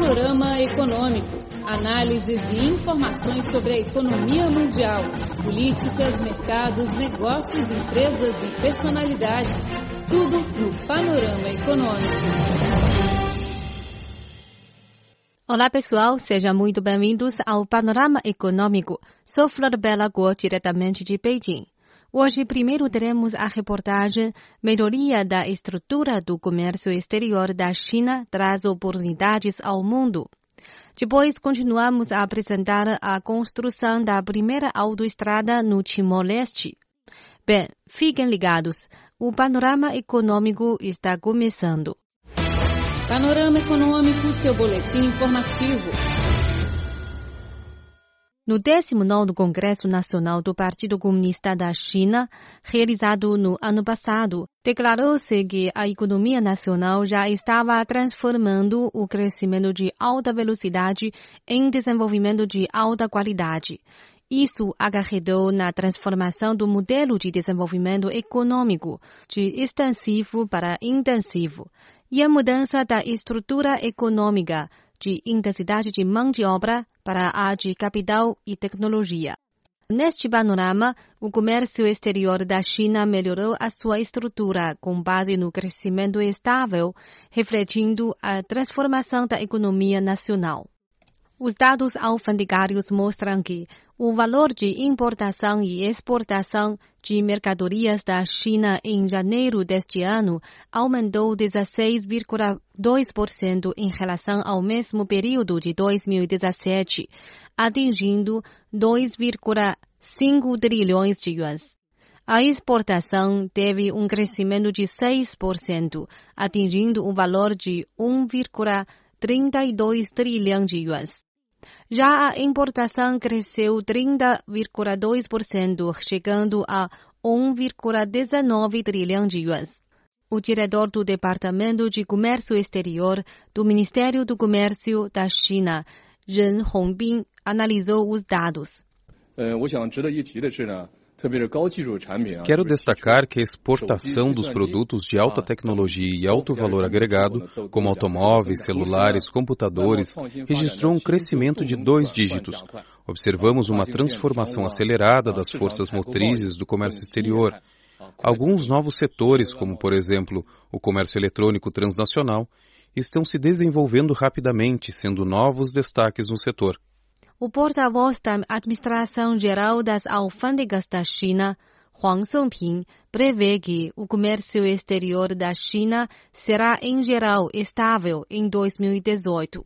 Panorama Econômico. Análises e informações sobre a economia mundial, políticas, mercados, negócios, empresas e personalidades. Tudo no Panorama Econômico. Olá pessoal, sejam muito bem-vindos ao Panorama Econômico. Sou Flor Bela Guo, diretamente de Beijing. Hoje, primeiro teremos a reportagem Melhoria da estrutura do comércio exterior da China traz oportunidades ao mundo. Depois, continuamos a apresentar a construção da primeira autoestrada no Timor-Leste. Bem, fiquem ligados. O panorama econômico está começando. Panorama Econômico, seu boletim informativo. No 19 Congresso Nacional do Partido Comunista da China, realizado no ano passado, declarou-se que a economia nacional já estava transformando o crescimento de alta velocidade em desenvolvimento de alta qualidade. Isso acarretou na transformação do modelo de desenvolvimento econômico de extensivo para intensivo e a mudança da estrutura econômica de intensidade de mão de obra para a de capital e tecnologia. Neste panorama, o comércio exterior da China melhorou a sua estrutura com base no crescimento estável, refletindo a transformação da economia nacional. Os dados alfandegários mostram que o valor de importação e exportação de mercadorias da China em janeiro deste ano aumentou 16,2% em relação ao mesmo período de 2017, atingindo 2,5 trilhões de yuans. A exportação teve um crescimento de 6%, atingindo o valor de 1,32 trilhão de yuans. Já a importação cresceu 30,2%, chegando a 1,19 trilhão de yuans. O diretor do Departamento de Comércio Exterior do Ministério do Comércio da China, Ren Hongbin, analisou os dados. Uh, Quero destacar que a exportação dos produtos de alta tecnologia e alto valor agregado, como automóveis, celulares, computadores, registrou um crescimento de dois dígitos. Observamos uma transformação acelerada das forças motrizes do comércio exterior. Alguns novos setores, como por exemplo o comércio eletrônico transnacional, estão se desenvolvendo rapidamente, sendo novos destaques no setor. O porta-voz da Administração Geral das Alfândegas da China, Huang Songping, prevê que o comércio exterior da China será, em geral, estável em 2018.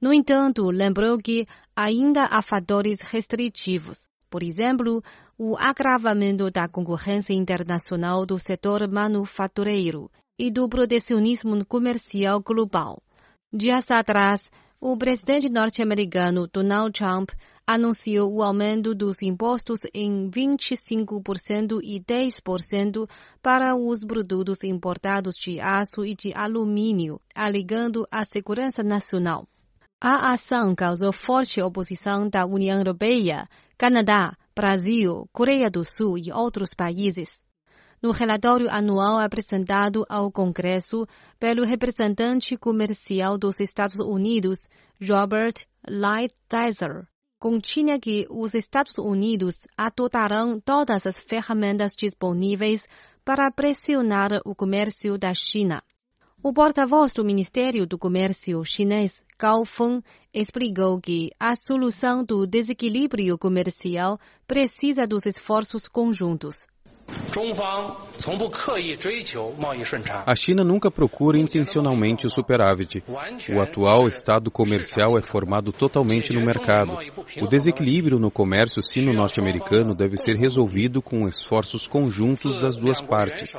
No entanto, lembrou que ainda há fatores restritivos. Por exemplo, o agravamento da concorrência internacional do setor manufatureiro e do protecionismo comercial global. Dias atrás, o presidente norte-americano Donald Trump anunciou o aumento dos impostos em 25% e 10% para os produtos importados de aço e de alumínio, alegando a segurança nacional. A ação causou forte oposição da União Europeia, Canadá, Brasil, Coreia do Sul e outros países no relatório anual apresentado ao Congresso pelo representante comercial dos Estados Unidos, Robert Lighthizer, continha que os Estados Unidos adotarão todas as ferramentas disponíveis para pressionar o comércio da China. O porta-voz do Ministério do Comércio chinês, Gao Feng, explicou que a solução do desequilíbrio comercial precisa dos esforços conjuntos. A China nunca procura intencionalmente o superávit. O atual estado comercial é formado totalmente no mercado. O desequilíbrio no comércio sino-norte-americano deve ser resolvido com esforços conjuntos das duas partes.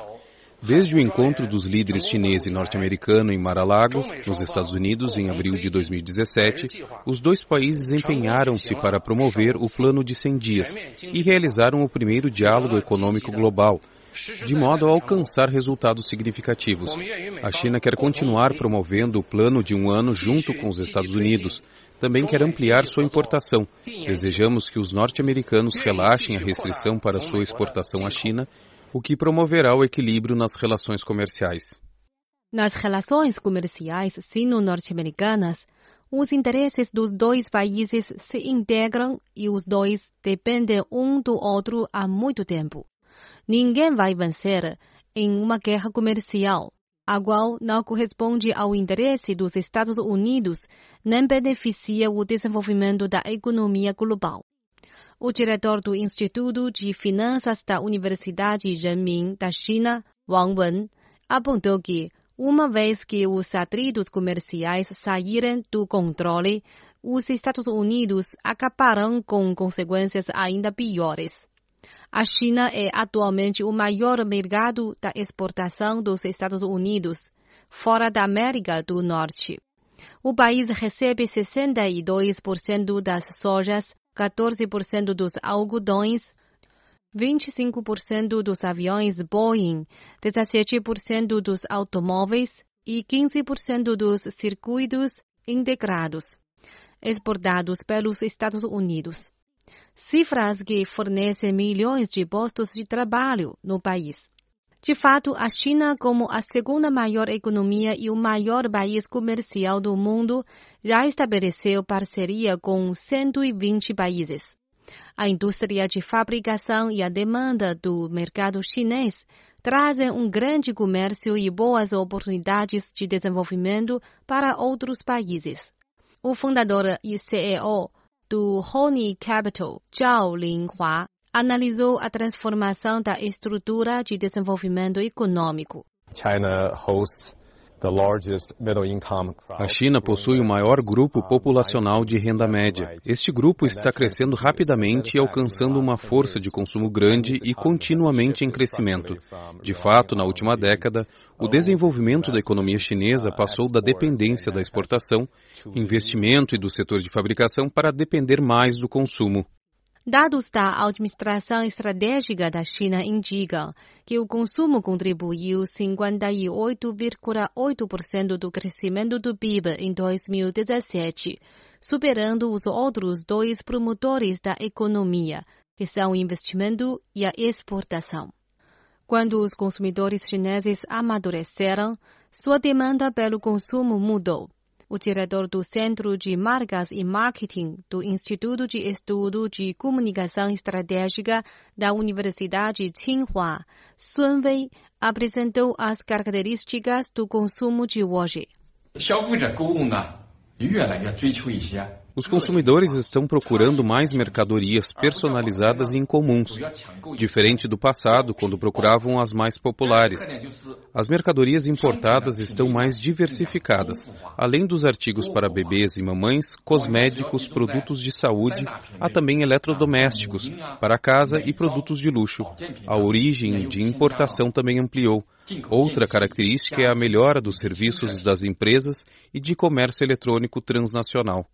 Desde o encontro dos líderes chinês e norte-americano em Mar-a-Lago, nos Estados Unidos, em abril de 2017, os dois países empenharam-se para promover o Plano de 100 Dias e realizaram o primeiro diálogo econômico global, de modo a alcançar resultados significativos. A China quer continuar promovendo o plano de um ano junto com os Estados Unidos. Também quer ampliar sua importação. Desejamos que os norte-americanos relaxem a restrição para sua exportação à China o que promoverá o equilíbrio nas relações comerciais. Nas relações comerciais sino-norte-americanas, os interesses dos dois países se integram e os dois dependem um do outro há muito tempo. Ninguém vai vencer em uma guerra comercial, a qual não corresponde ao interesse dos Estados Unidos nem beneficia o desenvolvimento da economia global. O diretor do Instituto de Finanças da Universidade Renmin da China, Wang Wen, apontou que uma vez que os atritos comerciais saírem do controle, os Estados Unidos acabarão com consequências ainda piores. A China é atualmente o maior mercado da exportação dos Estados Unidos, fora da América do Norte. O país recebe 62% das sojas, 14% dos algodões, 25% dos aviões Boeing, 17% dos automóveis e 15% dos circuitos integrados exportados pelos Estados Unidos. Cifras que fornecem milhões de postos de trabalho no país. De fato, a China, como a segunda maior economia e o maior país comercial do mundo, já estabeleceu parceria com 120 países. A indústria de fabricação e a demanda do mercado chinês trazem um grande comércio e boas oportunidades de desenvolvimento para outros países. O fundador e CEO do Honey Capital, Zhao Linhua, analisou a transformação da estrutura de desenvolvimento econômico. China hosts a China possui o maior grupo populacional de renda média. Este grupo está crescendo rapidamente e alcançando uma força de consumo grande e continuamente em crescimento. De fato, na última década, o desenvolvimento da economia chinesa passou da dependência da exportação, investimento e do setor de fabricação para depender mais do consumo. Dados da Administração Estratégica da China indicam que o consumo contribuiu 58,8% do crescimento do PIB em 2017, superando os outros dois promotores da economia, que são o investimento e a exportação. Quando os consumidores chineses amadureceram, sua demanda pelo consumo mudou o diretor do Centro de Marcas e Marketing do Instituto de Estudo de Comunicação Estratégica da Universidade Tsinghua, Sun Wei, apresentou as características do consumo de hoje. 消费者购物呢，越来越追求一些 os consumidores estão procurando mais mercadorias personalizadas e incomuns, diferente do passado, quando procuravam as mais populares. As mercadorias importadas estão mais diversificadas. Além dos artigos para bebês e mamães, cosméticos, produtos de saúde, há também eletrodomésticos para casa e produtos de luxo. A origem de importação também ampliou. Outra característica é a melhora dos serviços das empresas e de comércio eletrônico transnacional.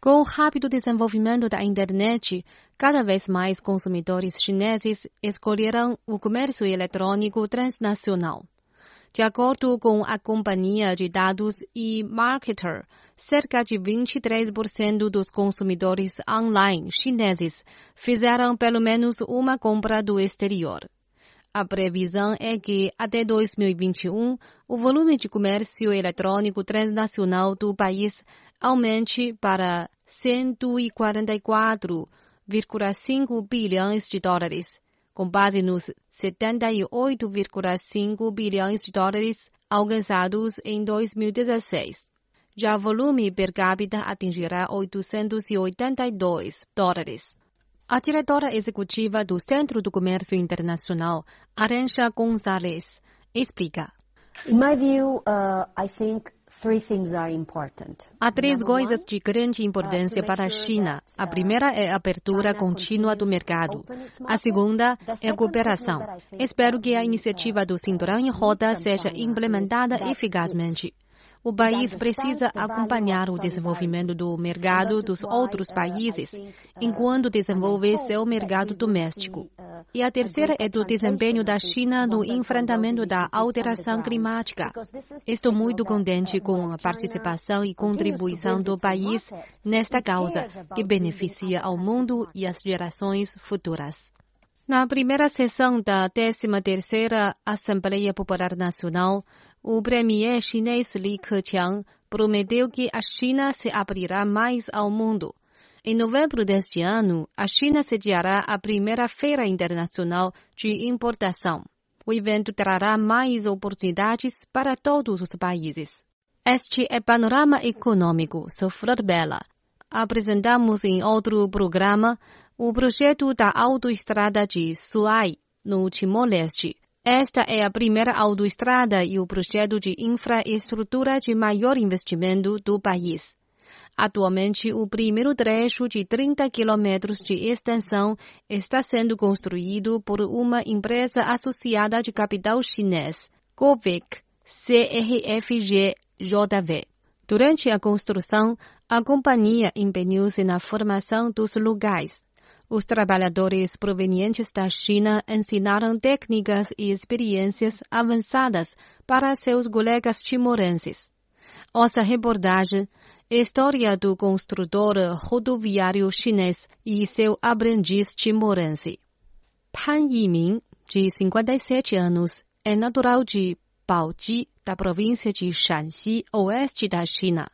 Com o rápido desenvolvimento da internet, cada vez mais consumidores chineses escolherão o comércio eletrônico transnacional. De acordo com a companhia de dados e Marketer, cerca de 23% dos consumidores online chineses fizeram pelo menos uma compra do exterior. A previsão é que, até 2021, o volume de comércio eletrônico transnacional do país aumente para 144,5 bilhões de dólares, com base nos 78,5 bilhões de dólares alcançados em 2016. Já o volume per capita atingirá 882 dólares. A diretora executiva do Centro do Comércio Internacional, Aranja Gonzalez, explica. In my view, uh, I think Há três coisas de grande importância para a China. A primeira é a abertura contínua do mercado. A segunda é a cooperação. Espero que a iniciativa do Cinturão em Roda seja implementada eficazmente. O país precisa acompanhar o desenvolvimento do mercado dos outros países, enquanto desenvolve seu mercado doméstico. E a terceira é do desempenho da China no enfrentamento da alteração climática. Estou muito contente com a participação e contribuição do país nesta causa, que beneficia ao mundo e as gerações futuras. Na primeira sessão da 13ª Assembleia Popular Nacional, o premier chinês Li Keqiang prometeu que a China se abrirá mais ao mundo. Em novembro deste ano, a China sediará a primeira Feira Internacional de Importação. O evento trará mais oportunidades para todos os países. Este é Panorama Econômico. Sou Flor Bela. Apresentamos em outro programa o projeto da autoestrada de Suai, no Timor-Leste. Esta é a primeira autoestrada e o projeto de infraestrutura de maior investimento do país. Atualmente, o primeiro trecho de 30 quilômetros de extensão está sendo construído por uma empresa associada de capital chinês, COVEC CRFG JV. Durante a construção, a companhia empenhou-se na formação dos lugares. Os trabalhadores provenientes da China ensinaram técnicas e experiências avançadas para seus colegas timorenses. Nossa reportagem História do construtor rodoviário chinês e seu aprendiz timorense. Pan Yiming, de 57 anos, é natural de Baoji, da província de Shanxi, oeste da China.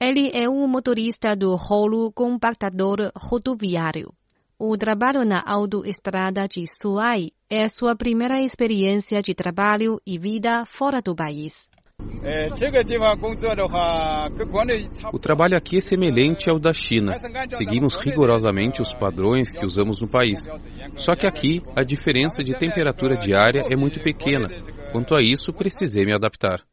Ele é um motorista do rolo compactador rodoviário. O trabalho na autoestrada de Suai é sua primeira experiência de trabalho e vida fora do país. O trabalho aqui é semelhante ao da China. Seguimos rigorosamente os padrões que usamos no país. Só que aqui a diferença de temperatura diária é muito pequena. Quanto a isso, precisei me adaptar.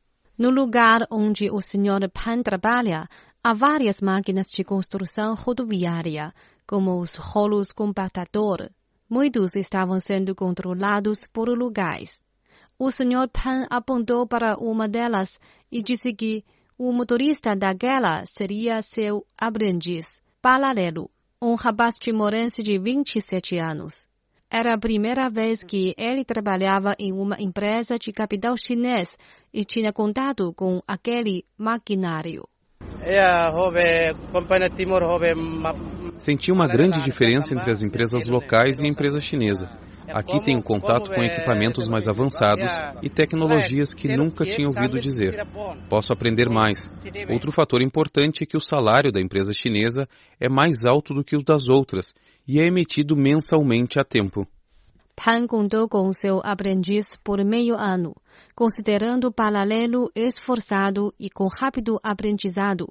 No lugar onde o Sr. Pan trabalha, há várias máquinas de construção rodoviária como os rolos compactador. Muitos estavam sendo controlados por lugares. O Sr. Pan apontou para uma delas e disse que o motorista daquela seria seu aprendiz, paralelo, um rapaz timorense de 27 anos. Era a primeira vez que ele trabalhava em uma empresa de capital chinês e tinha contato com aquele maquinário. Senti uma grande diferença entre as empresas locais e a empresa chinesa. Aqui tenho contato com equipamentos mais avançados e tecnologias que nunca tinha ouvido dizer. Posso aprender mais. Outro fator importante é que o salário da empresa chinesa é mais alto do que o das outras e é emitido mensalmente a tempo. Pan contou com seu aprendiz por meio ano, considerando paralelo esforçado e com rápido aprendizado.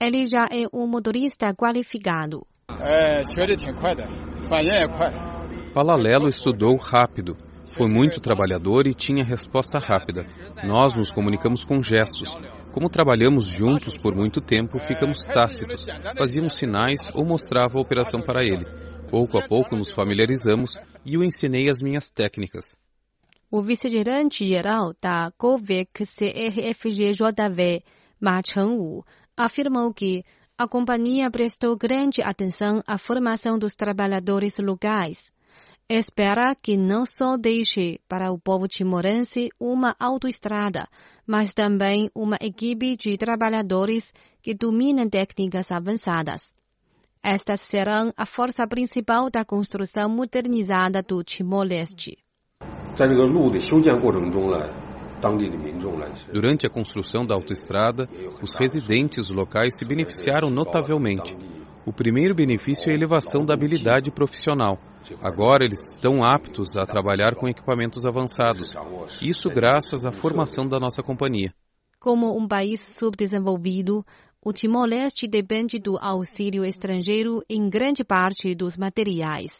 Ele já é um motorista qualificado. Palalelo estudou rápido. Foi muito trabalhador e tinha resposta rápida. Nós nos comunicamos com gestos. Como trabalhamos juntos por muito tempo, ficamos tácitos. Fazíamos sinais ou mostrava a operação para ele. Pouco a pouco nos familiarizamos e o ensinei as minhas técnicas. O vice-gerente-geral da COVEC CRFGJV, Ma Chengwu, afirmou que a companhia prestou grande atenção à formação dos trabalhadores locais. Espera que não só deixe para o povo timorense uma autoestrada, mas também uma equipe de trabalhadores que dominem técnicas avançadas. Estas serão a força principal da construção modernizada do Timor-Leste. Durante a construção da autoestrada, os residentes locais se beneficiaram notavelmente. O primeiro benefício é a elevação da habilidade profissional. Agora eles estão aptos a trabalhar com equipamentos avançados. Isso graças à formação da nossa companhia. Como um país subdesenvolvido, o Timor-Leste depende do auxílio estrangeiro em grande parte dos materiais.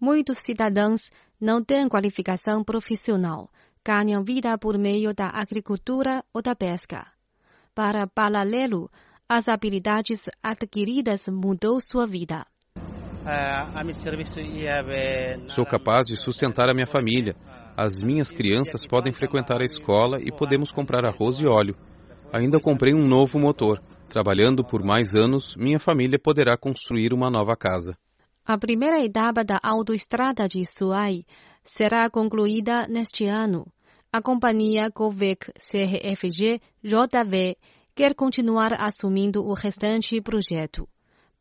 Muitos cidadãos não têm qualificação profissional ganham vida por meio da agricultura ou da pesca. Para paralelo, as habilidades adquiridas mudou sua vida. Sou capaz de sustentar a minha família. As minhas crianças podem frequentar a escola e podemos comprar arroz e óleo. Ainda comprei um novo motor. Trabalhando por mais anos, minha família poderá construir uma nova casa. A primeira etapa da autoestrada de Suai será concluída neste ano. A companhia Govec CRFG JV quer continuar assumindo o restante projeto.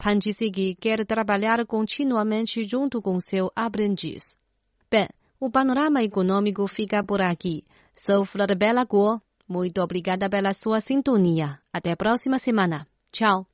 Pan disse que quer trabalhar continuamente junto com seu aprendiz. Bem, o panorama econômico fica por aqui. Sou Flor Bela Guo. Muito obrigada pela sua sintonia. Até a próxima semana. Tchau.